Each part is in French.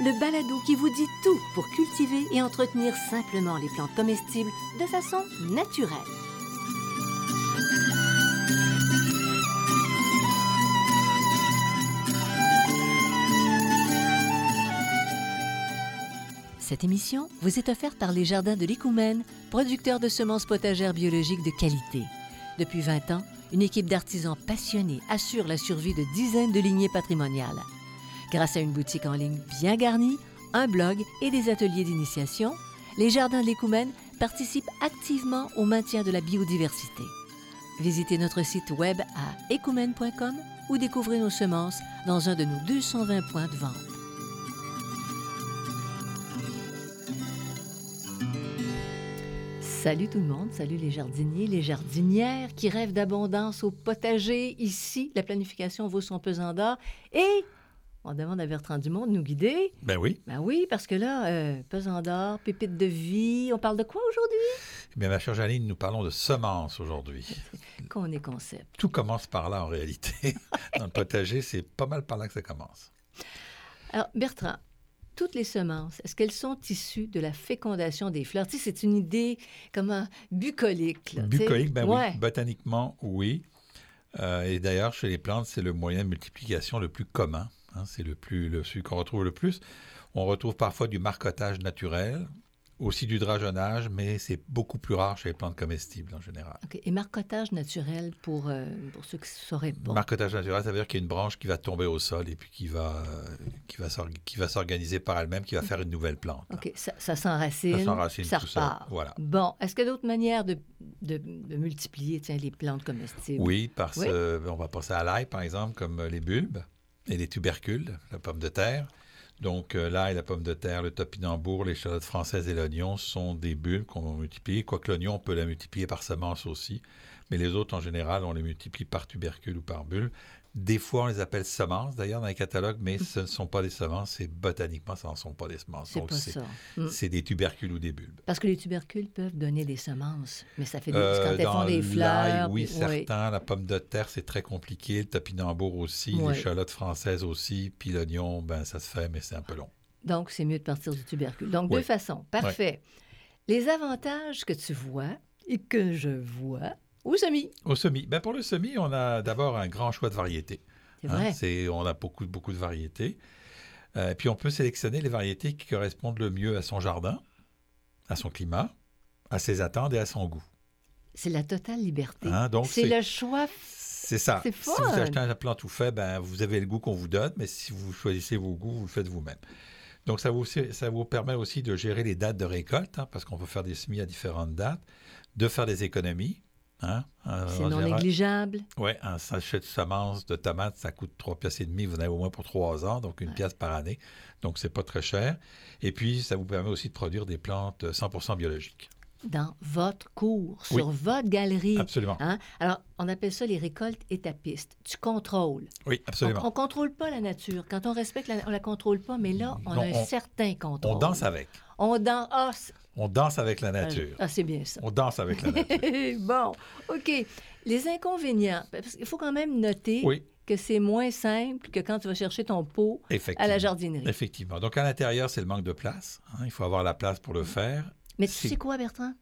le balado qui vous dit tout pour cultiver et entretenir simplement les plantes comestibles de façon naturelle. Cette émission vous est offerte par les Jardins de l'Écoumène, producteurs de semences potagères biologiques de qualité. Depuis 20 ans, une équipe d'artisans passionnés assure la survie de dizaines de lignées patrimoniales. Grâce à une boutique en ligne bien garnie, un blog et des ateliers d'initiation, les Jardins de l'Écoumène participent activement au maintien de la biodiversité. Visitez notre site web à écoumène.com ou découvrez nos semences dans un de nos 220 points de vente. Salut tout le monde, salut les jardiniers, les jardinières qui rêvent d'abondance au potager. Ici, la planification vaut son pesant d'or. Et on demande à Bertrand Dumont de nous guider. Ben oui. Ben oui, parce que là, euh, pesant d'or, pépite de vie, on parle de quoi aujourd'hui? Eh bien, ma chère Janine, nous parlons de semences aujourd'hui. Qu'on est concept. Tout commence par là en réalité. Dans le potager, c'est pas mal par là que ça commence. Alors, Bertrand, toutes les semences, est-ce qu'elles sont issues de la fécondation des fleurs? Tu sais, c'est une idée comment bucolique. là. Bucolique, ben Ouais. oui. Botaniquement, oui. Euh, et d'ailleurs, chez les plantes, c'est le moyen de multiplication le plus commun. Hein. c'est le plus, le, celui qu'on retrouve le plus. On retrouve parfois du marcotage naturel, aussi du drageonnage, mais c'est beaucoup plus rare chez les plantes comestibles en général. Et marcotage naturel pour, euh, pour ceux qui ne sauraient pas? Marcotage naturel, ça veut dire qu'il y a une branche qui va tomber au sol et puis qui va, qui va, qui va s'organiser par elle-même, qui va faire une nouvelle plante. OK, ça, ça s'enracine, Ça tout repart. voilà. Bon, est-ce qu'il y a d'autres manières de, de, de multiplier tiens, les plantes comestibles? Oui, parce Oui. euh, on va passer à l'ail, par exemple, comme euh, les bulbes et les tubercules, la pomme de terre. Donc, euh, l'ail, la pomme de terre, le topinambour, les l'échalote française et l'oignon sont des bulbes qu'on va multiplier. Quoique l'oignon, on peut la multiplier par semence aussi. Mais les autres, en général, on les multiplie par tubercule ou par bulbe. Des fois, on les appelle semences, d'ailleurs, dans les catalogues, mais ce ne sont pas des semences. C'est botaniquement, ce ne sont pas des semences. C'est Donc, pas ça. Mm. des tubercules ou des bulbes. Parce que les tubercules peuvent donner des semences, mais ça fait des, Euh, quand elles font des fleurs. oui, puis- certains. La pomme de terre, c'est très compliqué. Le topinambour aussi. Oui. L'échalote française aussi. Puis l'oignon, ben, ça se fait, mais c'est un peu long. Donc, c'est mieux de partir du tubercule. Donc, Oui. deux façons. Parfait. Les avantages que tu vois et que je vois au semis. Au semis, ben, pour le semis, on a d'abord un grand choix de variétés. C'est hein. vrai. On a beaucoup, beaucoup de variétés. Euh, puis on peut sélectionner les variétés qui correspondent le mieux à son jardin, à son climat, à ses attentes et à son goût. C'est la totale liberté. Hein, donc, c'est le choix. C'est ça. Si vous achetez un plant tout fait, ben, vous avez le goût qu'on vous donne, mais si vous choisissez vos goûts, vous le faites vous-même. Donc, ça vous, ça vous permet aussi de gérer les dates de récolte, hein, parce qu'on peut faire des semis à différentes dates, de faire des économies. Hein, euh, C'est non général. négligeable. Oui, un sachet de semences de tomates, ça coûte 3 pièces et demi, vous en avez au moins pour 3 ans, donc une Ouais. pièce par année. Donc, c'est pas très cher. Et puis, ça vous permet aussi de produire des plantes euh, 100% biologiques. Dans votre cours, Oui. sur votre galerie. Absolument. Hein? Alors, on appelle ça les récoltes étapistes. Tu contrôles. Oui, absolument. On ne contrôle pas la nature. Quand on respecte, la, on la contrôle pas, mais là, on Non, a un on- certain contrôle. On danse avec. On danse. C'est- On danse avec la nature. ah, c'est bien ça. On danse avec la nature. bon, OK. Les inconvénients, parce qu'il faut quand même noter Oui, que c'est moins simple que quand tu vas chercher ton pot à la jardinerie. Effectivement. Donc, à l'intérieur, c'est le manque de place. hein. Il faut avoir la place pour le faire. Mais tu sais quoi, Bertrand?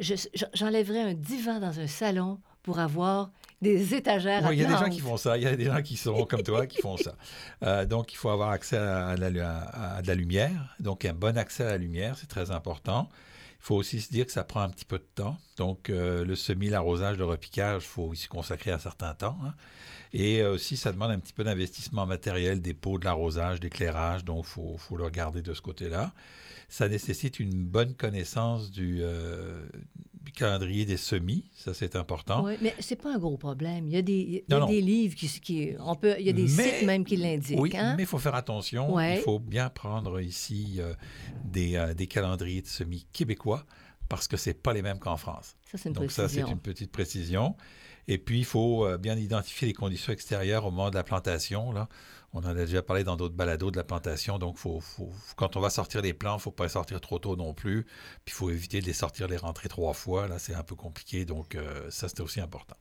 Je- je- J'enlèverais un divan dans un salon pour avoir des étagères il y a des gens qui font ça. Il y a des gens qui sont comme toi qui font ça. Euh, donc, il faut avoir accès à, la, à- à de la lumière. Donc, un bon accès à la lumière, c'est très important. Il faut aussi se dire que ça prend un petit peu de temps. Donc, euh, le semis, l'arrosage, le repiquage, il faut y consacrer un certain temps. hein. Et euh, aussi, ça demande un petit peu d'investissement matériel, des pots, de l'arrosage, d'éclairage. Donc, il faut, faut le regarder de ce côté-là. Ça nécessite une bonne connaissance du calendrier des semis. Ça, c'est important. Oui, mais c'est pas un gros problème. Il y a des, il y a Non, non. des livres qui, qui on peut, il y a des Mais- sites même qui l'indiquent. Oui, hein? mais il faut faire attention. Ouais. Il faut bien prendre ici euh, des, euh, des calendriers de semis québécois. parce que c'est pas les mêmes qu'en France. Ça, c'est une Donc ça, c'est précision. une petite précision. Et puis, il faut euh, bien identifier les conditions extérieures au moment de la plantation. Là. On en a déjà parlé dans d'autres balados de la plantation. Donc, faut, faut- quand on va sortir les plants, il ne faut pas les sortir trop tôt non plus. Puis, il faut éviter de les sortir, les rentrer trois fois. Là, c'est un peu compliqué. Donc, euh, ça, c'est aussi important.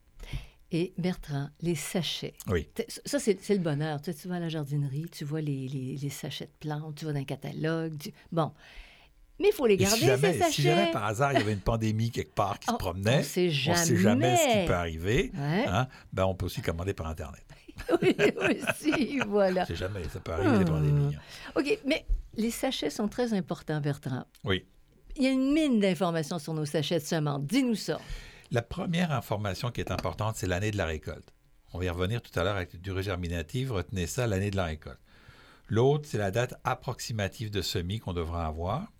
Et Bertrand, les sachets. Oui. Ça, c'est c'est le bonheur. Tu, sais, tu vas à la jardinerie, tu vois les, les- les sachets de plantes, tu vas dans un catalogue. tu- Bon. Mais il faut les garder, si jamais, ces sachets. si jamais par hasard il y avait une pandémie quelque part qui Oh, se promenait, on ne sait jamais ce qui peut arriver. Ouais. hein, ben, on peut aussi commander par Internet. oui, aussi, voilà. On ne sait jamais, ça peut arriver des Ah. pandémies. hein. OK, mais les sachets sont très importants, Bertrand. Oui. Il y a une mine d'informations sur nos sachets de semences. Dis-nous ça. La première information qui est importante, c'est l'année de la récolte. On va y revenir tout à l'heure avec la durée germinative. Retenez ça, l'année de la récolte. L'autre, c'est la date approximative de semis qu'on devra avoir.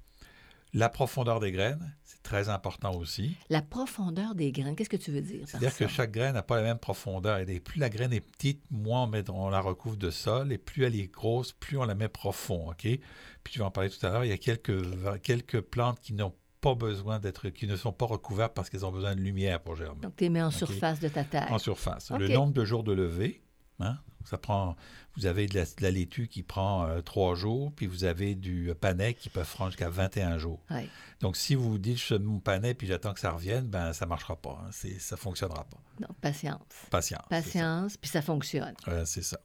La profondeur des graines, c'est très important aussi. La profondeur des graines, qu'est-ce que tu veux dire C'est-à-dire que chaque graine n'a pas la même profondeur. Et plus la graine est petite, moins on, met- on la recouvre de sol. Et plus elle est grosse, plus on la met profond. OK? Puis tu vas en parler tout à l'heure. Il y a quelques, quelques plantes qui n'ont pas besoin d'être, qui ne sont pas recouvertes parce qu'elles ont besoin de lumière pour germer. Donc, tu les mets en surface de ta terre. En surface. Le nombre de jours de levée, hein, ça prend. Vous avez de la, de la laitue qui prend euh, trois jours, puis vous avez du panais qui peut prendre jusqu'à 21 jours. Ouais. Donc, si vous dites je mon panais puis j'attends que ça revienne, ben ça marchera pas. Hein, c'est, ça fonctionnera pas. Donc, patience. Patience. Patience, puis ça fonctionne. C'est ça.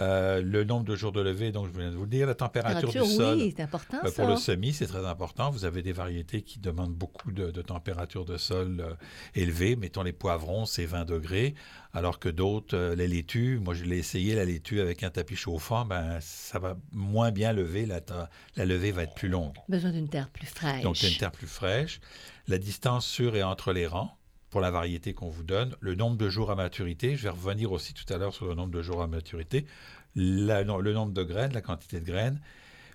Euh, le nombre de jours de levée, donc je viens de vous le dire, la température Température, du sol. oui, c'est important, Euh, ça. Pour le semis, c'est très important. Vous avez des variétés qui demandent beaucoup de, de température de sol euh, élevée. Mettons les poivrons, c'est 20 degrés, alors que d'autres, les laitues, moi je l'ai essayé, la laitue avec un tapis chauffant, ben, ça va moins bien lever, la, la levée va être plus longue. Besoin d'une terre plus fraîche. Donc, une terre plus fraîche. La distance sur et entre les rangs pour la variété qu'on vous donne. Le nombre de jours à maturité. Je vais revenir aussi tout à l'heure sur le nombre de jours à maturité. La- le nombre de graines, la quantité de graines.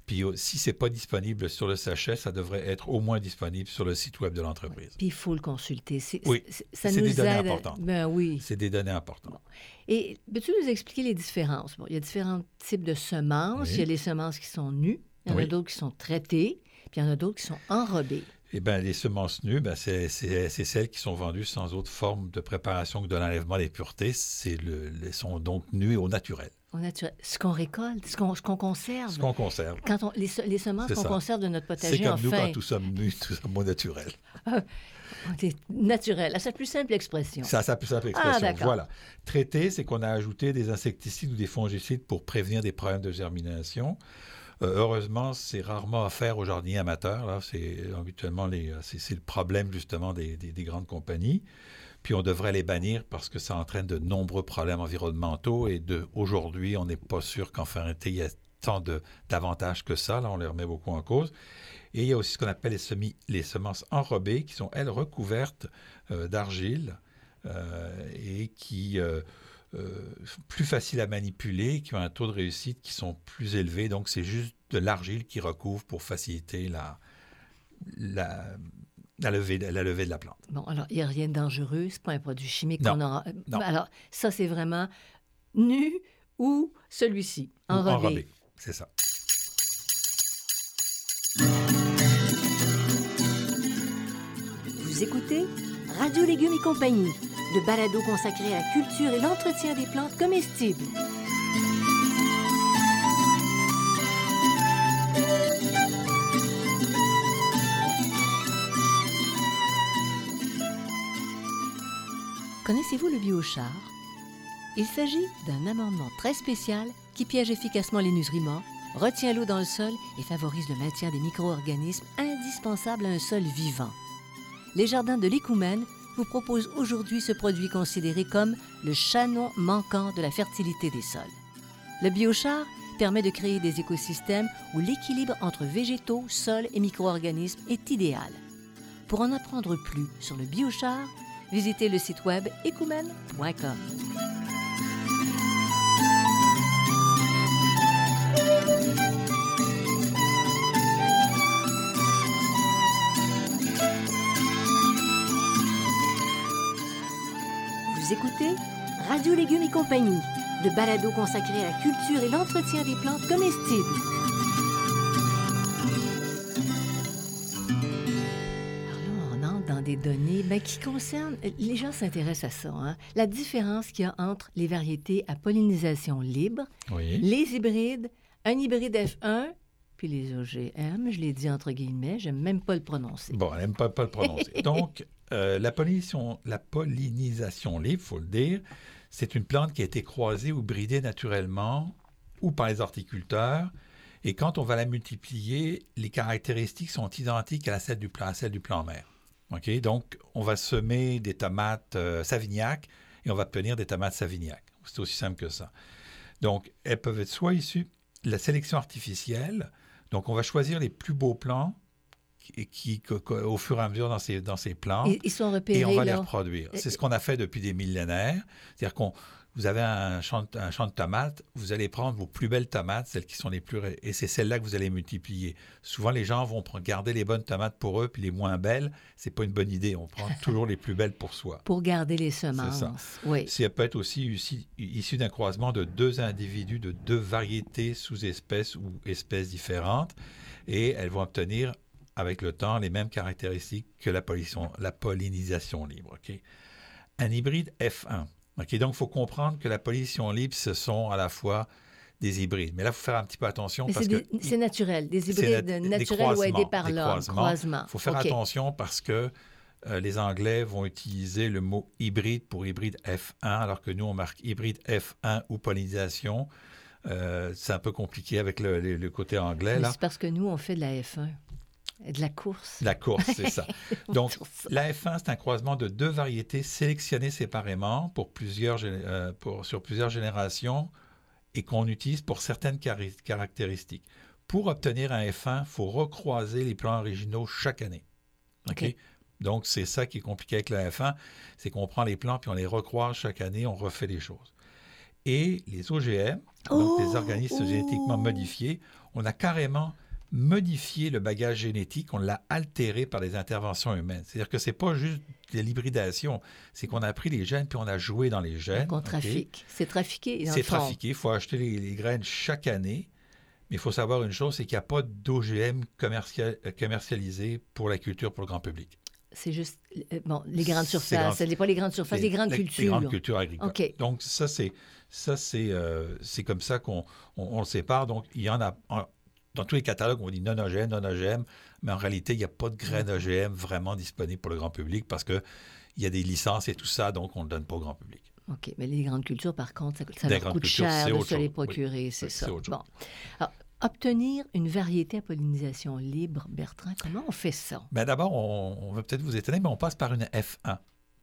Puis, euh, si ce n'est pas disponible sur le sachet, ça devrait être au moins disponible sur le site web de l'entreprise. Puis il faut le consulter. C'est- Oui, c'est- ça c'est nous des données aide. importantes. Ben oui. C'est des données importantes. Et peux-tu nous expliquer les différences? Bon, il y a différents types de semences. Oui. Il y a les semences qui sont nues, il y en a d'autres qui sont traitées, puis il y en a d'autres qui sont enrobées. Eh bien, les semences nues, ben, c'est c'est- c'est celles qui sont vendues sans autre forme de préparation que de l'enlèvement des puretés. C'est le, les sont donc nues au naturel. Au naturel. Ce qu'on récolte, ce qu'on conserve. Ce qu'on conserve. Quand on, les, se- les semences C'est qu'on conserve de notre C'est potager, comme nous quand nous sommes nus, nous sommes au naturel. c'est naturel. À sa plus simple expression. Ça a sa plus simple expression. Ah, voilà. Traité, c'est qu'on a ajouté des insecticides ou des fongicides pour prévenir des problèmes de germination. Euh, heureusement, c'est rarement à faire aux jardiniers amateurs. C'est habituellement euh, c'est, le problème justement des, des- des grandes compagnies. Puis on devrait les bannir parce que ça entraîne de nombreux problèmes environnementaux. Et aujourd'hui, on n'est pas sûr qu'en réalité, il y a tant d'avantages que ça. Là, on les remet beaucoup en cause. Et il y a aussi ce qu'on appelle les, semis, les semences enrobées, qui sont, elles, recouvertes euh, d'argile et qui plus faciles à manipuler, qui ont un taux de réussite qui sont plus élevés. Donc, c'est juste de l'argile qui recouvre pour faciliter la, la, la levée, la levée de la plante. Bon, alors, il n'y a rien de dangereux. Ce n'est pas un produit chimique Non. qu'on aura. Non. Alors, ça, c'est vraiment nu ou celui-ci, enrobé. enrobé, c'est ça. Vous écoutez Radio Légumes et compagnie, le balado consacré à la culture et l'entretien des plantes comestibles. Connaissez-vous le biochar? Il s'agit d'un amendement très spécial qui piège efficacement les nutriments, retient l'eau dans le sol et favorise le maintien des micro-organismes indispensables à un sol vivant. Les jardins de l'Écoumène vous proposent aujourd'hui ce produit considéré comme le chanon manquant de la fertilité des sols. Le biochar permet de créer des écosystèmes où l'équilibre entre végétaux, sols et micro-organismes est idéal. Pour en apprendre plus sur le biochar, visitez le site web écoumène.com. Vous écoutez Radio Légumes et compagnie, le balado consacré à la culture et l'entretien des plantes comestibles. données ben, qui concernent, les gens s'intéressent à ça, hein. la différence qu'il y a entre les variétés à pollinisation libre, Oui. les hybrides, un hybride F1, puis les OGM, je l'ai dit entre guillemets, j'aime même pas le prononcer. Bon, elle n'aime pas, pas le prononcer. Donc, euh, la, pollinisation, la pollinisation libre, il faut le dire, c'est une plante qui a été croisée ou bridée naturellement ou par les horticulteurs. Et quand on va la multiplier, les caractéristiques sont identiques à, celle du plan, à celle du plan mère. OK? Donc, on va semer des tomates euh, Savignac et on va obtenir des tomates Savignac. C'est aussi simple que ça. Donc, elles peuvent être soit issues de la sélection artificielle. Donc, on va choisir les plus beaux plants qui, qui- au fur et à mesure dans ces, dans ces plantes Ils, sont repérés et on va les reproduire. C'est ce qu'on a fait depuis des millénaires. C'est-à-dire qu'on vous avez un champ, de, un champ de tomates, vous allez prendre vos plus belles tomates, celles qui sont les plus... Et c'est celles-là que vous allez multiplier. Souvent, les gens vont garder les bonnes tomates pour eux, puis les moins belles, c'est pas une bonne idée. On prend toujours les plus belles pour soi. Pour garder les semences. ça. Oui. Ça peut être aussi issu, d'un croisement de deux individus, de deux variétés sous-espèces ou espèces différentes, et elles vont obtenir avec le temps les mêmes caractéristiques que la, pollinisation- la pollinisation libre. ok? Un hybride F1. Donc, il faut comprendre que la pollinisation libre, ce sont à la fois des hybrides. Mais là, il faut faire un petit peu attention Mais parce c'est que c'est naturel, des hybrides nat- des naturels ou aidés par l'homme. Il faut faire attention parce que euh, les Anglais vont utiliser le mot hybride pour hybride F1, alors que nous, on marque hybride F1 ou pollinisation. Euh, c'est un peu compliqué avec le, le- le côté anglais. C'est parce que nous, on fait de la F1, de la course. La course, c'est ça. Donc, la F1, c'est un croisement de deux variétés sélectionnées séparément pour plusieurs, euh, pour, sur plusieurs générations et qu'on utilise pour certaines cari- caractéristiques. Pour obtenir un F1, il faut recroiser les plans originaux chaque année. Donc, c'est ça qui est compliqué avec la F1, c'est qu'on prend les plans puis on les recroise chaque année, on refait les choses. Et les OGM, donc les Oh! organismes génétiquement Oh! modifiés, on a carrément modifié le bagage génétique, on l'a altéré par des interventions humaines. C'est-à-dire que c'est pas juste de l'hybridation, c'est qu'on a pris les gènes puis on a joué dans les gènes. qu'on OK? trafique. C'est trafiqué. C'est trafiqué. Il faut acheter les, les graines chaque année. Mais il faut savoir une chose, c'est qu'il n'y a pas d'OGM commercial, euh, commercialisé pour la culture pour le grand public. C'est juste, euh, bon, les grandes surfaces. grand- Ce n'est pas les grandes surfaces, les grandes la- cultures. Les grandes cultures agricoles. Donc ça, c'est ça, c'est euh, comme ça qu'on on, on le sépare. Donc il y en a dans tous les catalogues, on dit non OGM, non OGM, mais en réalité, il n'y a pas de graines OGM vraiment disponibles pour le grand public parce que il y a des licences et tout ça, donc on ne le donne pas au grand public. OK, mais les grandes cultures, par contre, ça, ça leur coûte cher de se les. Oui, procurer, c'est ça. Bon. Alors, obtenir une variété à pollinisation libre, Bertrand, comment on fait ça? Ben D'abord, on, on va peut-être vous étonner, mais on passe par une F1.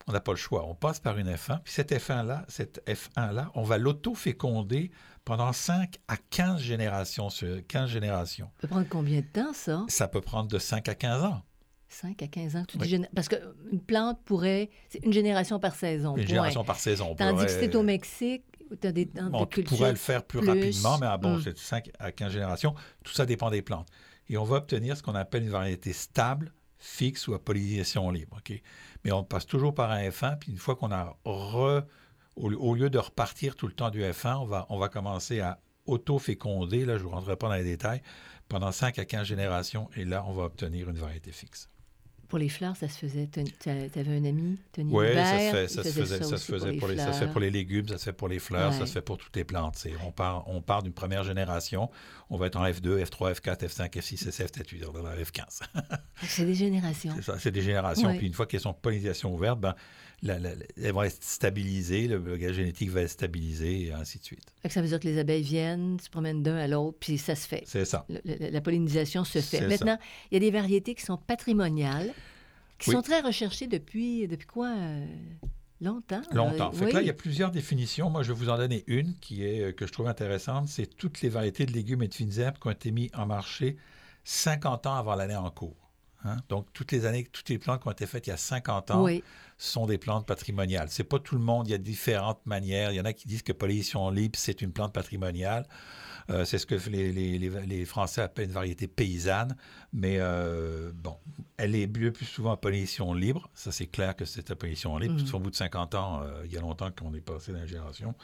On n'a pas le choix. On passe par une F1. Puis cette F1-là, cette F1-là, on va l'auto-féconder pendant 5 à 15 générations. Sur 15 générations. Ça peut prendre combien de temps, ça? Ça peut prendre de 5 à 15 ans. 5 à 15 ans? Tu Oui. dis Parce qu'une plante pourrait... C'est une génération par saison, Une point. génération par saison. On Tandis que pourrait- si t'es au Mexique, tu as des temps Bon, de tu culture... pourrais le faire plus, plus, rapidement, mais ah bon, hum. c'est 5 à 15 générations. Tout ça dépend des plantes. Et on va obtenir ce qu'on appelle une variété stable, fixe ou à pollinisation libre. Mais on passe toujours par un F1, puis une fois qu'on a re... Au, lieu de repartir tout le temps du F1, on va, on va commencer à auto-féconder, là je ne rentrerai pas dans les détails, pendant 5 à 15 générations, et là on va obtenir une variété fixe. Pour les fleurs, ça se faisait... Tu avais un ami, Tony Oui, ça se Hubert, fait, il ça se faisait ça se faisait pour les, ça se fait fleurs. pour les légumes, ça se fait pour les fleurs, ça se fait pour toutes les plantes. On part, on part d'une première génération, on va être en F2, F3, F4, F5, F6, F7, F8, F15. C'est des générations. C'est ça, c'est des générations. Ouais. Puis une fois qu'elles sont pollinisation ouverte, ben, la- la- elles vont être stabilisées, le bagage génétique va être stabilisé, et ainsi de suite. Ça veut dire que les abeilles viennent, se promènent d'un à l'autre, puis ça se fait. C'est ça. Le- le- la pollinisation se fait. Maintenant, il y a des variétés qui sont patrimoniales, qui Oui. sont très recherchées depuis, depuis quoi? euh, longtemps? Longtemps. Euh, Fait que là, il y a plusieurs définitions. Moi, je vais vous en donner une qui est, euh, que je trouve intéressante. C'est toutes les variétés de légumes et de fines herbes qui ont été mis en marché 50 ans avant l'année en cours. Hein? Donc, toutes les années, toutes les plantes qui ont été faites il y a 50 ans Oui, sont des plantes patrimoniales. C'est pas tout le monde. Il y a différentes manières. Il y en a qui disent que pollinisation libre, c'est une plante patrimoniale. Euh, c'est ce que les, les- les- les Français appellent une variété paysanne, mais euh, bon, elle est le plus souvent en pollinisation libre. Ça, c'est clair que c'est en pollinisation libre. Mhm. Parce qu'au bout de 50 ans, euh, il y a longtemps qu'on est passé dans la génération.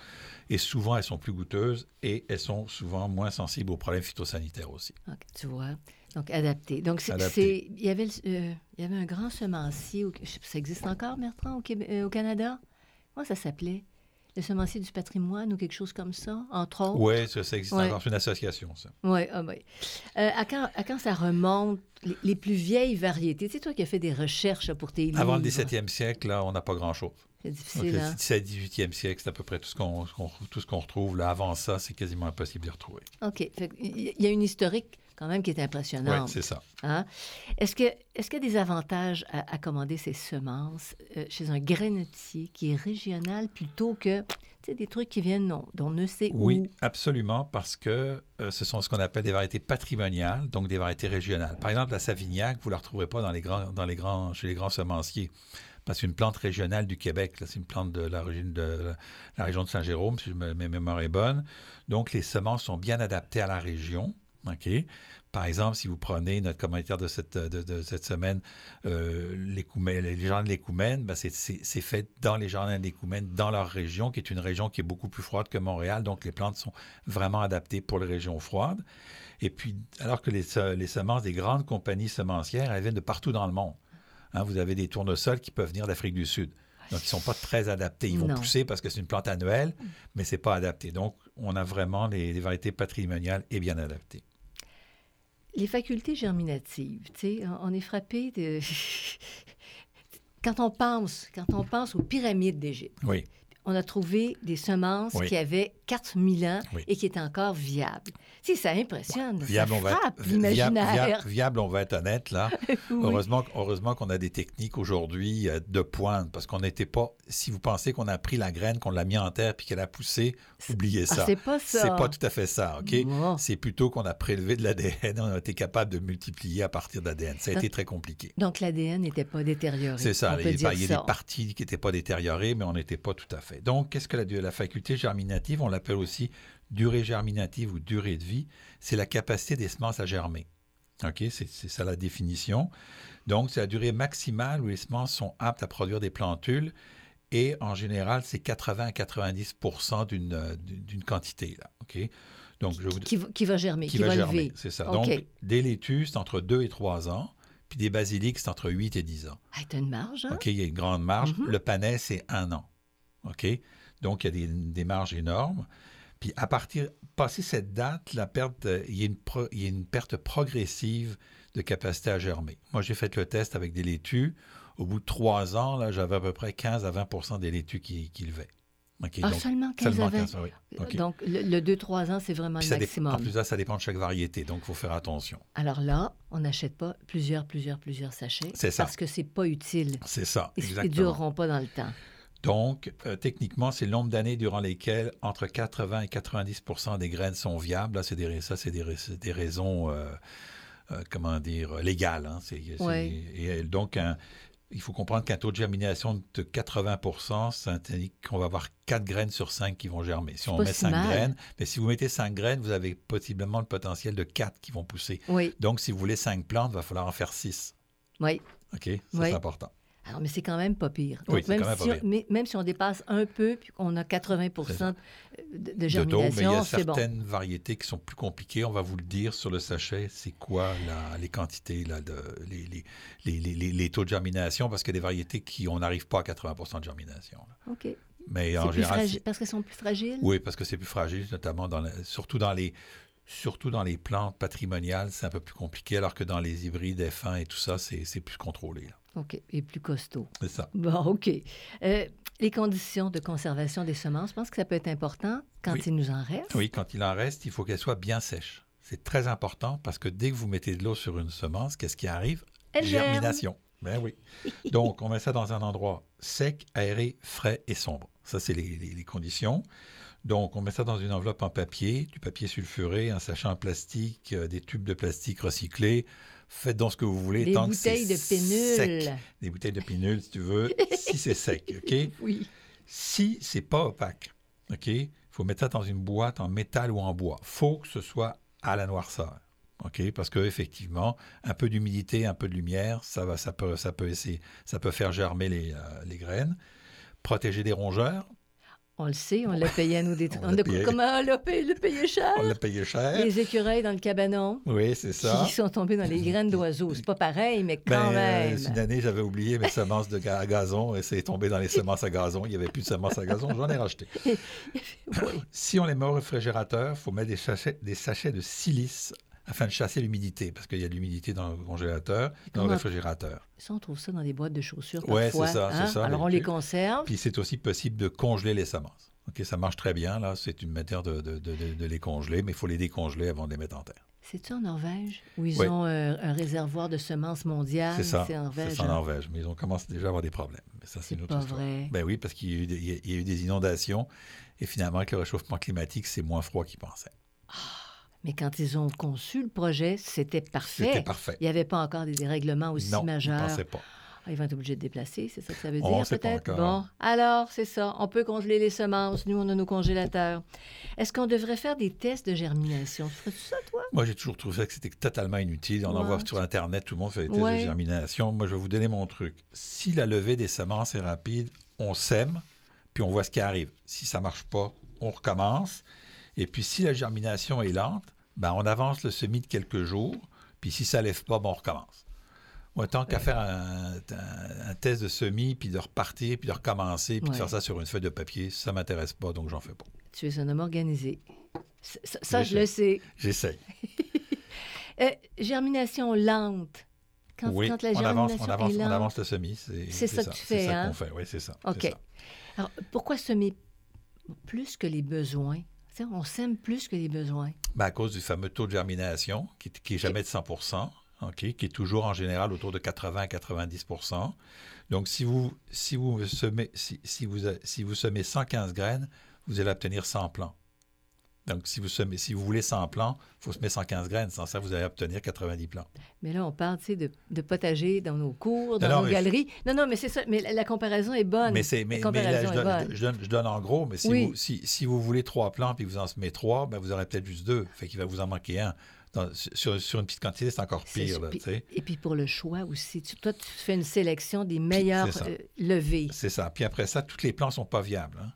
Et souvent, elles sont plus goûteuses et elles sont souvent moins sensibles aux problèmes phytosanitaires aussi. Ok, tu vois. Donc, adapté. Donc, c'est, il, y avait, le- euh, il y avait un grand semencier, au- je sais pas, ça existe encore, Bertrand, au, Québec- euh, au Canada? Comment ça s'appelait? Le semencier du patrimoine ou quelque chose comme ça, entre autres? Oui, ça, ça existe Ouais. encore. C'est une association, ça. Oui, ah oui. Euh, à, quand, à quand ça remonte, les, les plus vieilles variétés? Tu sais, toi qui as fait des recherches pour tes livres. Avant le 17e siècle, là, on n'a pas grand-chose. C'est Donc, difficile, le hein? 17 18e siècle, c'est à peu près tout ce qu'on ce qu'on- tout ce qu'on retrouve. Là, avant ça, c'est quasiment impossible de retrouver. OK. Il y a une historique quand même qui est Oui, impressionnante. c'est ça. Hein? Est-ce que est-ce qu'il y a des avantages à, à commander ces semences euh, chez un grainotier qui est régional plutôt que des trucs qui viennent d'on ne sait Oui, où? absolument, parce que euh, ce sont ce qu'on appelle des variétés patrimoniales, donc des variétés régionales. Par exemple, la Savignac, vous ne la retrouverez pas dans les grands, dans les grands, chez les grands semenciers. Parce que c'est une plante régionale du Québec. C'est une plante de l'origine de la région de Saint-Jérôme, si mes mémoires est bonne. Donc, les semences sont bien adaptées à la région. OK? Par exemple, si vous prenez notre commentaire de cette, de, de cette semaine, euh, l'écoumène- les jardins de l'écoumène, ben, c'est- fait dans les jardins de l'écoumène, dans leur région, qui est une région qui est beaucoup plus froide que Montréal. Donc, les plantes sont vraiment adaptées pour les régions froides. Et puis, alors que les, se- les semences des grandes compagnies semencières, elles viennent de partout dans le monde. Hein, vous avez des tournesols qui peuvent venir d'Afrique du Sud. Donc, ils ne sont pas très adaptés. Ils vont Non. pousser parce que c'est une plante annuelle, mais ce n'est pas adapté. Donc, on a vraiment les, les variétés patrimoniales et bien adaptées. Les facultés germinatives, tu sais, on est frappé de quand on pense, quand on pense aux pyramides d'Égypte. Oui, On a trouvé des semences Oui. qui avaient 4000 ans Oui. et qui étaient encore viables. Tu sais, ça impressionne, viable, ça on va être, frappe viable, l'imaginaire. viable- viable, on va être honnête, là. Oui. Heureusement, heureusement qu'on a des techniques aujourd'hui euh, de pointe, parce qu'on n'était pas... Si vous pensez qu'on a pris la graine, qu'on l'a mis en terre, puis qu'elle a poussé, oubliez Ah, ça. c'est pas ça. C'est pas tout à fait ça, OK? Bon. C'est plutôt qu'on a prélevé de l'ADN, on a été capable de multiplier à partir d'ADN. Ça a Donc- été très compliqué. Donc l'ADN n'était pas détérioré. C'est ça. On Il peut y a des parties qui n'étaient pas détériorées, mais on n'était pas tout à fait. Donc, qu'est-ce que la, la faculté germinative, on l'appelle aussi durée germinative ou durée de vie, c'est la capacité des semences à germer. OK? C'est ça la définition. Donc, c'est la durée maximale où les semences sont aptes à produire des plantules. Et en général, c'est 80 à 90 d'une euh, d'une quantité. Là, OK? Donc, je vous Qui, va- qui va germer, qui, qui va va germer. C'est ça. OK. Donc, des laitues, c'est entre 2 et 3 ans. Puis des basiliques, c'est entre 8 et 10 ans. Ah, t'as une marge, hein? OK, il y a une grande marge. Mhm. Le panais, c'est un an. OK? Donc, il y a des, des marges énormes. Puis, à partir, passé cette date, la perte, euh, il, y a une pro- il y a une perte progressive de capacité à germer. Moi, j'ai fait le test avec des laitues. Au bout de trois ans, là, j'avais à peu près 15 à 20% des laitues qui, qui levaient. Ah, donc, seulement 15 seulement à 20. 15, oui. OK. Donc, le, le 2-3 ans, c'est vraiment Puis le maximum. en plus ça, dépend de chaque variété, donc il faut faire attention. Alors là, on n'achète pas plusieurs, plusieurs, plusieurs sachets. C'est ça. Parce que c'est pas utile. C'est ça, Ils ne exactement. dureront pas dans le temps. Donc, euh, techniquement, c'est le nombre d'années durant lesquelles entre 80 et 90% des graines sont viables. Là, c'est des, ça, c'est des, des raisons, euh, euh, comment dire, légales. hein. C'est- c'est- Ouais. et, donc, un- il faut comprendre qu'un taux de germination de 80 ça indique qu'on va avoir 4 graines sur 5 qui vont germer. Si on met si 5 mal. graines, mais si vous mettez 5 graines, vous avez possiblement le potentiel de 4 qui vont pousser. Oui, Donc, si vous voulez 5 plantes, il va falloir en faire 6. oui. OK? Ça, Oui. c'est important. Alors, mais c'est quand même pas pire. Donc, même, quand même si pas on, pire. mais- même si on dépasse un peu, puis qu'on a 80 ça. de, de de taux, mais il y germination, a bon. certaines variétés qui sont plus compliquées. On va vous le dire sur le sachet, c'est quoi la- les quantités, là, de, les, les, les, les- les- les taux de germination, parce qu'il y a des variétés qui, on n'arrive pas à 80% de germination. là. OK. Mais en général, parce qu'elles sont plus fragiles? oui, parce que c'est plus fragile, notamment dans la- surtout dans les surtout dans les plantes patrimoniales, c'est un peu plus compliqué, alors que dans les hybrides F1 et tout ça, c'est c'est plus contrôlé. là. OK. Et plus costaud. C'est ça. Bon, OK. Euh, les conditions de conservation des semences, je pense que ça peut être important quand Oui. il nous en reste. Oui, quand il en reste, il faut qu'elle soit bien sèche. C'est très important parce que dès que vous mettez de l'eau sur une semence, qu'est-ce qui arrive? Elle. Germination. Ben oui. Donc, on met ça dans un endroit sec, aéré, frais et sombre. Ça, c'est les, les- les conditions. Donc, on met ça dans une enveloppe en papier, du papier sulfuré, un sachet en plastique, euh, des tubes de plastique recyclés. Faites donc ce que vous voulez. Des tant que c'est bouteilles de pénule. sec. Des bouteilles de pénule, si tu veux, si c'est sec. OK? Oui. Si c'est pas opaque, OK, il faut mettre ça dans une boîte en métal ou en bois. faut que ce soit à la noirceur. OK? Parce qu'effectivement, un peu d'humidité, un peu de lumière, ça, va, ça, peut, ça, peut essayer, ça peut faire germer les, euh, les graines. Protéger des rongeurs. On le sait, on l'a payé à nous des... On payé. Comment on l'a payé, payé cher? On l'a payé cher. Les écureuils dans le cabanon. Oui, c'est ça. Qui sont tombés dans les graines d'oiseaux. C'est pas pareil, mais quand Ben, euh, même. une année, j'avais oublié mes semences de à gazon et c'est tombé dans les semences à gazon. Il n'y avait plus de semences à gazon, j'en ai racheté. Oui. Si on les met au réfrigérateur, il faut mettre des sachets, des sachets de silice afin de chasser l'humidité, parce qu'il y a de l'humidité dans le congélateur, dans le réfrigérateur. Ça, on trouve ça dans des boîtes de chaussures parfois. c'est ça, hein? ça, Alors, on les conserve. Puis c'est aussi possible de congeler les semences. OK, ça marche très bien, là. C'est une manière de, de- de- les congeler, mais il faut les décongeler avant de les mettre en terre. C'est-tu en Norvège où ils Oui. ont euh, un réservoir de semences mondiales? c'est ça. Ah, C'est en Norvège. Hein? Norvège. Mais ils ont commencé déjà à avoir des problèmes. Mais ça, c'est pas histoire. vrai. Ben oui, parce qu'il y, a eu des- il y a- il y a eu des inondations. Et finalement, avec le réchauffement climatique, c'est moins froid qu'ils pensaient. Mais quand ils ont conçu le projet, c'était parfait. C'était parfait. Il n'y avait pas encore des dérèglements aussi non, majeurs. pensaient pas. Ah, ils vont être obligés de déplacer, c'est ça que ça veut dire peut-être? Bon, alors, c'est ça. On peut congeler les semences. Nous, on a nos congélateurs. Est-ce qu'on devrait faire des tests de germination? Tu ferais ça, toi? Moi, j'ai toujours trouvé que c'était totalement inutile. On en Ouais. voit sur Internet, tout le monde fait des tests Ouais. de germination. Moi, je vais vous donner mon truc. Si la levée des semences est rapide, on sème, puis on voit ce qui arrive. Si ça marche pas, on recommence. Et puis, si la germination est lente, ben, on avance le semis de quelques jours. Puis, si ça lève pas, ben, on recommence. Moi, tant qu'à faire un, un- un test de semis, puis de repartir, puis de recommencer, puis Ouais. de faire ça sur une feuille de papier, ça m'intéresse pas, donc j'en fais pas. Tu es un homme organisé. Ça, je le sais. J'essaye. Euh, germination lente. Quand, oui, quand la on, avance, on, avance, est on avance le semis. C'est ça que tu fais, C'est ça hein? qu'on fait, oui, c'est ça. OK. ça. Alors, pourquoi semer plus que les besoins? On sème plus que les besoins. Ben, à cause du fameux taux de germination, qui n'est jamais de 100% OK, qui est toujours en général autour de 80 à 90% Donc, si vous, si vous, semez, si vous, si vous semez 115 graines, vous allez obtenir 100 plants. Donc, si vous, semez, si vous voulez 100 plants, il faut semer 115 graines. Sans ça, vous allez obtenir 90 plants. Mais là, on parle, tu sais, de, de potager dans nos cours, dans Non, nos je- galeries. Non, non, mais c'est ça. Mais la, la comparaison est bonne. Mais, c'est, mais, la mais là, comparaison je est donne, bonne. je, donne, je donne en gros, mais si, Oui. vous, si, si vous voulez trois plants puis vous en semez trois, ben vous aurez peut-être juste deux. Fait qu'il va vous en manquer un. Dans- sur, sur une petite quantité, c'est encore pire. là. Et puis pour le choix aussi. Tu- toi, tu fais une sélection des ça. euh, levées. C'est ça. Puis après ça, tous les plants sont pas viables. hein.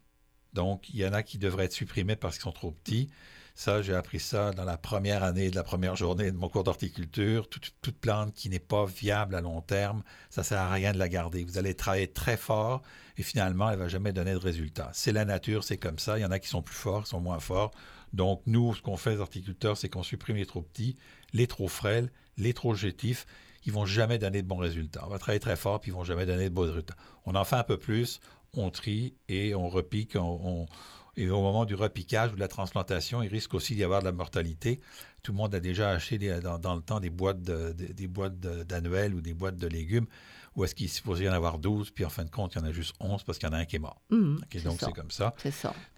Donc, il y en a qui devraient être supprimés parce qu'ils sont trop petits. Ça, j'ai appris ça dans la première année de la première journée de mon cours d'horticulture. Toute, plante qui n'est pas viable à long terme, ça sert à rien de la garder. Vous allez travailler très fort et finalement, elle va jamais donner de résultat. C'est la nature, c'est comme ça. Il y en a qui sont plus forts, qui sont moins forts. Donc, nous, ce qu'on fait, les horticulteurs, c'est qu'on supprime les trop petits, les trop frêles, les trop jétifs. Ils vont jamais donner de bons résultats. On va travailler très fort, puis ils vont jamais donner de bons résultats. On en fait un peu plus, on trie et on repique. on- on- et au moment du repiquage ou de la transplantation, il risque aussi d'y avoir de la mortalité. Tout le monde a déjà acheté des- dans, dans le temps des boîtes de- des- des boîtes de- d'annuels ou des boîtes de légumes où est-ce qu'il supposé y en avoir 12, puis en fin de compte, il y en a juste 11 parce qu'il y en a un qui est mort. C'est donc c'est comme ça.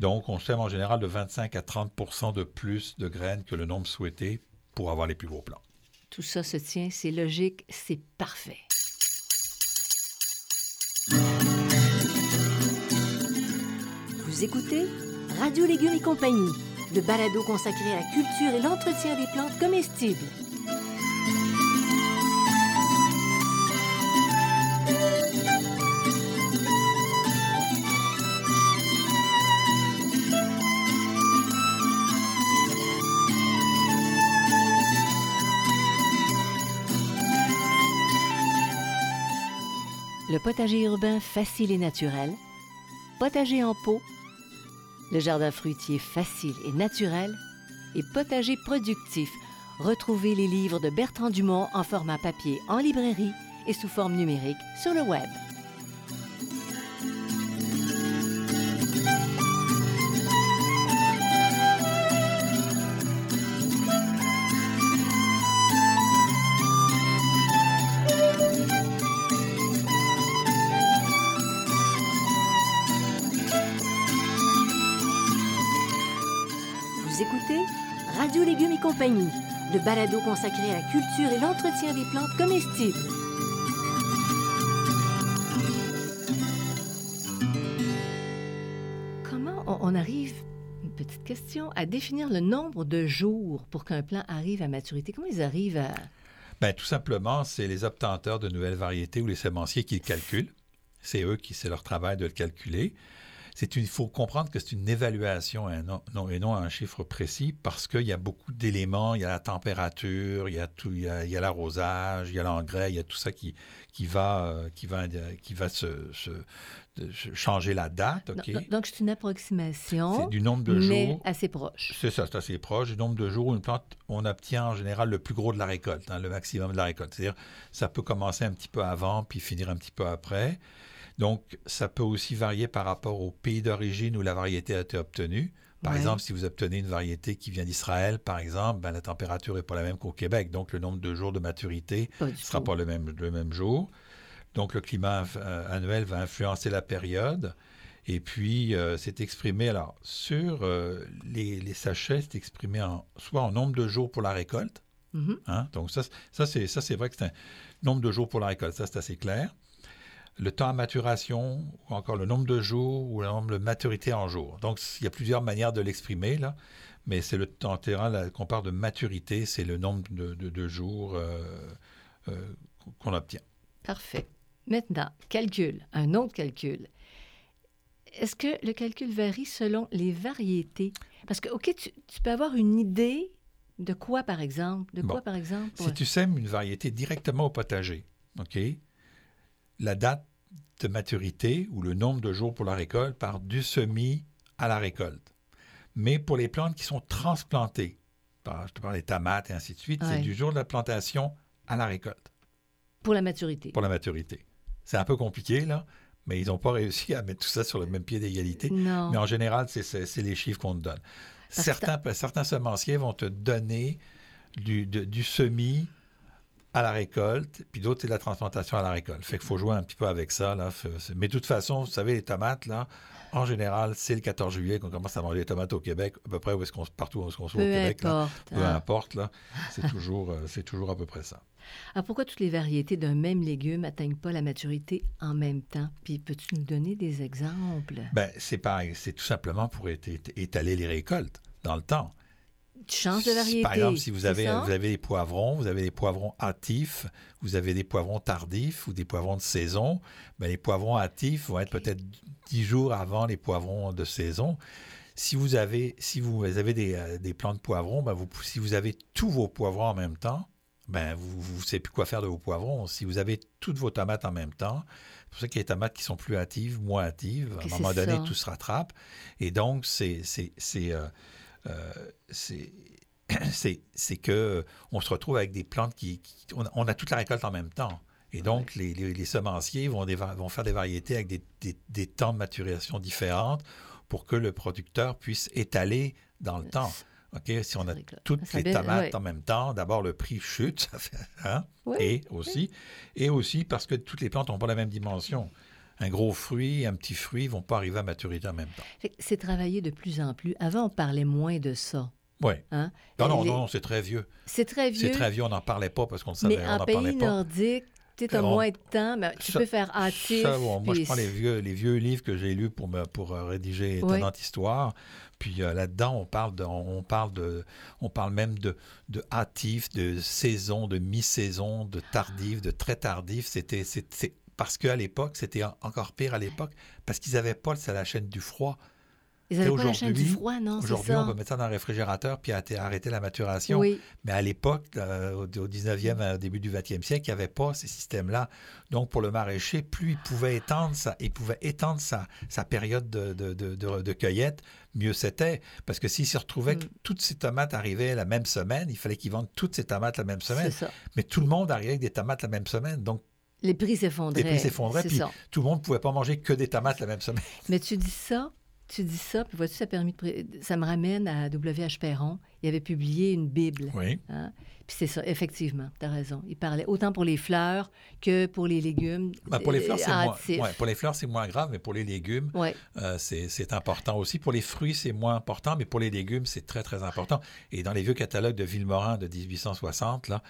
Donc, on sème en général de 25 à 30% de plus de graines que le nombre souhaité pour avoir les plus gros plants. Tout ça se tient, c'est logique, c'est parfait. Écoutez Radio Légumes et compagnie, le balado consacré à la culture et l'entretien des plantes comestibles. Le potager urbain facile et naturel, potager en pot, le jardin fruitier facile et naturel et potager productif. Retrouvez les livres de Bertrand Dumont en format papier en librairie et sous forme numérique sur le web. Compagnie, le balado consacré à la culture et l'entretien des plantes comestibles. Comment on, arrive question à définir le nombre de jours pour qu'un plant arrive à maturité? Comment ils arrivent à... Bien, tout simplement, c'est les obtenteurs de nouvelles variétés ou les semenciers qui le calculent. C'est eux qui, c'est leur travail de le calculer. C'est il faut comprendre que c'est une évaluation et non, et non un chiffre précis parce qu'il y a beaucoup d'éléments. Il y a la température, il y a tout, il y a, l'arrosage, il y a l'engrais, il y a tout ça qui, qui va, euh, qui va, qui va se, changer la date. Donc, c'est une approximation. du nombre de mais jours. assez proche. C'est ça, c'est assez proche. Du nombre de jours où une plante, on obtient en général le plus gros de la récolte, hein, le maximum de la récolte. C'est-à-dire, ça peut commencer un petit peu avant puis finir un petit peu après. Donc, ça peut aussi varier par rapport au pays d'origine où la variété a été obtenue. Par exemple, si vous obtenez une variété qui vient d'Israël, par exemple, ben, la température n'est pas la même qu'au Québec. Donc, le nombre de jours de maturité ne sera pas le même, le même jour. Donc, le climat euh, annuel va influencer la période. Et puis, euh, c'est exprimé, alors, sur euh, les, sachets, c'est exprimé en, soit en nombre de jours pour la récolte. Mm-hmm. Hein. Donc, ça, ça c'est vrai que c'est un nombre de jours pour la récolte. Ça, c'est assez clair le temps à maturation, ou encore le nombre de jours, ou le nombre de maturité en jours. Donc, il y a plusieurs manières de l'exprimer, là, mais c'est le temps terrain qu'on parle de maturité, c'est le nombre de, jours euh, euh, qu'on obtient. Parfait. Maintenant, calcul, un autre calcul. Est-ce que le calcul varie selon les variétés? Parce que, OK, tu, peux avoir une idée de quoi, par exemple? De quoi, par exemple? Si tu sèmes une variété directement au potager, OK? La date de maturité ou le nombre de jours pour la récolte part du semis à la récolte. Mais pour les plantes qui sont transplantées, je te parle des tomates et ainsi de suite, c'est du jour de la plantation à la récolte. Pour la maturité. Pour la maturité. C'est un peu compliqué, là, mais ils n'ont pas réussi à mettre tout ça sur le même pied d'égalité. Mais en général, c'est les chiffres qu'on te donne. Certains, certains semenciers vont te donner du, du semis à la récolte, puis d'autres, c'est la transplantation à la récolte. Fait qu'il faut jouer un petit peu avec ça. Là. Mais de toute façon, vous savez, les tomates, là, en général, c'est le 14 juillet qu'on commence à manger les tomates au Québec, à peu près où est-ce qu'on partout où est-ce qu'on se au Québec. Peu hein. importe, là, c'est toujours, euh, c'est toujours à peu près ça. Alors pourquoi toutes les variétés d'un même légume n'atteignent pas la maturité en même temps? Puis peux-tu nous donner des exemples? Ben, c'est pareil, c'est tout simplement pour étaler les récoltes dans le temps de variété. Par exemple, si vous avez, vous avez des poivrons, vous avez des poivrons hâtifs, vous avez des poivrons tardifs ou des poivrons de saison, ben les poivrons hâtifs vont être peut-être dix jours avant les poivrons de saison. Si vous avez, si vous avez des, euh, des plants de poivrons, ben vous, si vous avez tous vos poivrons en même temps, ben vous ne savez plus quoi faire de vos poivrons. Si vous avez toutes vos tomates en même temps, c'est pour ça qu'il y a des tomates qui sont plus hâtives, moins hâtives. À un moment donné, tout se rattrape. Et donc, c'est... Euh, euh, c'est que on se retrouve avec des plantes qui, on, a toute la récolte en même temps. Et donc, les, semenciers vont, vont, faire des variétés avec des, temps de maturation différents pour que le producteur puisse étaler dans le temps. OK, si on a toutes les tomates en même temps, d'abord le prix chute, hein, et aussi, et aussi parce que toutes les plantes n'ont pas la même dimension un gros fruit un petit fruit vont pas arriver à maturité en même temps. C'est travaillé de plus en plus. Avant, on parlait moins de ça. Oui. Hein? Non, non, non, c'est très vieux. C'est très vieux. C'est très vieux, on n'en parlait pas parce qu'on savait, mais en, pays nordique, tu as moins de temps, mais tu peux faire hâtif. moi, je prends les vieux, les vieux livres que j'ai lus pour, me, pour euh, rédiger Étonnante Histoire. Puis euh, là-dedans, on parle de, on parle de, on parle même de, de hâtif, de saison, de mi-saison, de tardif, de très tardif. C'était, parce qu'à l'époque, c'était encore pire à l'époque, parce qu'ils n'avaient pas la chaîne du froid. Ils n'avaient pas la chaîne du froid, non, Aujourd'hui, on peut mettre ça dans le réfrigérateur puis arrêter la maturation. Oui. Mais à l'époque, euh, au 19e, au début du 20e siècle, il n'y avait pas ces systèmes-là. Donc, pour le maraîcher, plus il pouvait étendre sa, il pouvait étendre sa, sa période de, de, de, de cueillette, mieux c'était. Parce que s'il se retrouvait que mm. toutes ces tomates arrivaient la même semaine, il fallait qu'il vende toutes ces tomates la même semaine. Ça. Mais tout le monde arrivait avec des tomates la même semaine. Donc, les prix s'effondraient. Les prix s'effondraient, puis tout le monde ne pouvait pas manger que des tomates la même semaine. Mais tu dis ça, tu dis ça, puis vois-tu, ça, permis ça me ramène à W.H. Perron. Il avait publié une Bible. Oui. Hein? Puis c'est ça, effectivement, tu as raison. Il parlait autant pour les fleurs que pour les légumes. Ben, pour les fleurs, c'est moins, ouais, pour les fleurs, c'est moins grave, mais pour les légumes, ouais. euh, c'est important aussi. Pour les fruits, c'est moins important, mais pour les légumes, c'est très, très important. Et dans les vieux catalogues de Villemorin de 1860, là,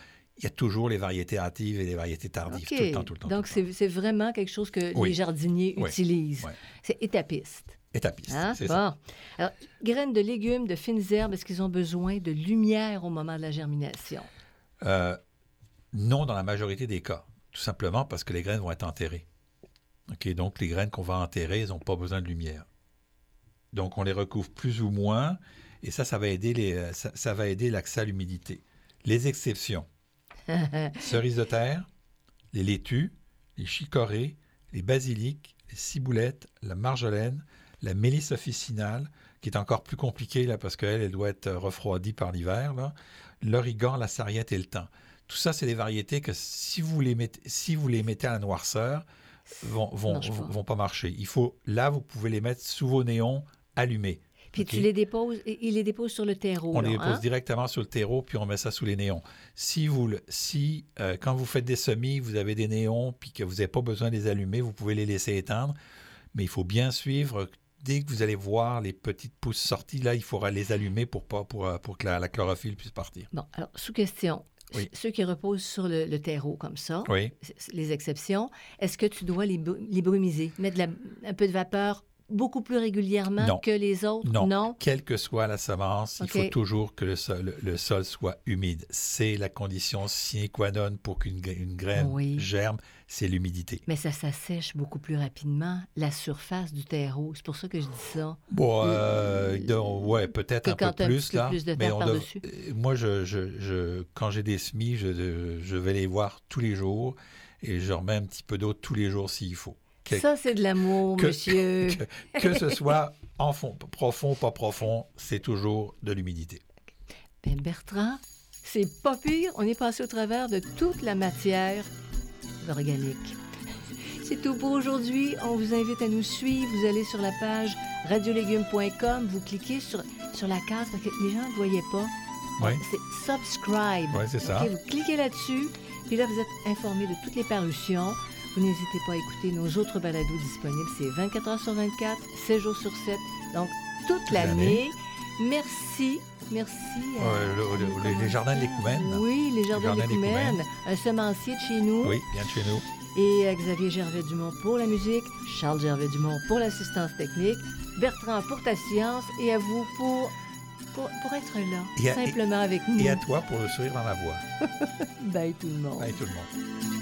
il y a toujours les variétés hâtives et les variétés tardives, tout le temps, tout le temps. Donc, c'est vraiment quelque chose que les jardiniers utilisent. C'est étapiste. étapiste. Hein? c'est Bon. ça. Alors, graines de légumes, de fines herbes, est-ce qu'ils ont besoin de lumière au moment de la germination? Euh, non, dans la majorité des cas. Tout simplement parce que les graines vont être enterrées. OK, donc, les graines qu'on va enterrer, elles n'ont pas besoin de lumière. Donc, on les recouvre plus ou moins, et ça, ça va aider, les, euh, ça, ça va aider l'accès à l'humidité. Les exceptions, cerises de terre, les laitues, les chicorées, les basiliques, les ciboulettes, la marjolaine, la mélisse officinale, qui est encore plus compliquée là, parce qu'elle elle doit être refroidie par l'hiver, l'origan, la sarriette et le thym. Tout ça, c'est des variétés que si vous les mettez, si vous les mettez à la noirceur, vont, vont, Marche pas. vont- vont pas marcher. Il faut, là, vous pouvez les mettre sous vos néons allumés. Puis tu les déposes, ils les déposent sur le terreau. On les pose hein? directement sur le terreau, puis on met ça sous les néons. Si, vous, si euh, quand vous faites des semis, vous avez des néons, puis que vous n'avez pas besoin de les allumer, vous pouvez les laisser éteindre. Mais il faut bien suivre. Dès que vous allez voir les petites pousses sorties, là, il faudra les allumer pour, pas, pour, euh, pour que la, la chlorophylle puisse partir. Bon, alors, sous question. Oui. Ceux qui reposent sur le, le terreau comme ça, Oui. les exceptions, est-ce que tu dois les, bru- les brumiser, mettre de la- un peu de vapeur beaucoup plus régulièrement Non. que les autres? Non. Quelle que soit la semence, il faut toujours que le sol, le- le sol soit humide. C'est la condition sine qua non pour qu'une une graine Oui. germe, c'est l'humidité. Mais ça s'assèche beaucoup plus rapidement, la surface du terreau. C'est pour ça que je dis ça. Bon, euh, donc, ouais, peut-être un peu plus là. plus de mais on dev- euh, Moi, je, je, je- quand j'ai des semis, je, je vais les voir tous les jours et je remets un petit peu d'eau tous les jours s'il faut. Que, Ça, c'est de l'amour, monsieur. que- que ce soit en fond, profond, pas profond, c'est toujours de l'humidité. Ben, Bertrand, c'est pas pire. On est passé au travers de toute la matière organique. C'est tout pour aujourd'hui. On vous invite à nous suivre. Vous allez sur la page radiolégumes.com. Vous cliquez sur, sur la case parce que les gens ne voyaient pas. Oui, C'est subscribe. ouais, c'est ça. Vous cliquez là-dessus. Puis là, vous êtes informé de toutes les parutions. Vous n'hésitez pas à écouter nos autres balados disponibles. C'est 24 heures sur 24, 7 jours sur 7. Donc, toute l'année. Merci. Merci. à- Euh, le- le- les- les jardins de l'Écoumène. Oui, les jardins d'Écoumène. d'Écoumène. Un semencier de chez nous. Oui, bien de chez nous. Et euh, Xavier Gervais-Dumont pour la musique. Charles Gervais-Dumont pour l'assistance technique. Bertrand pour ta science. Et à vous pour, pour, pour être là. Et à- simplement avec nous. Et à toi pour le sourire dans la voix. Bye tout le monde. Bye tout le monde.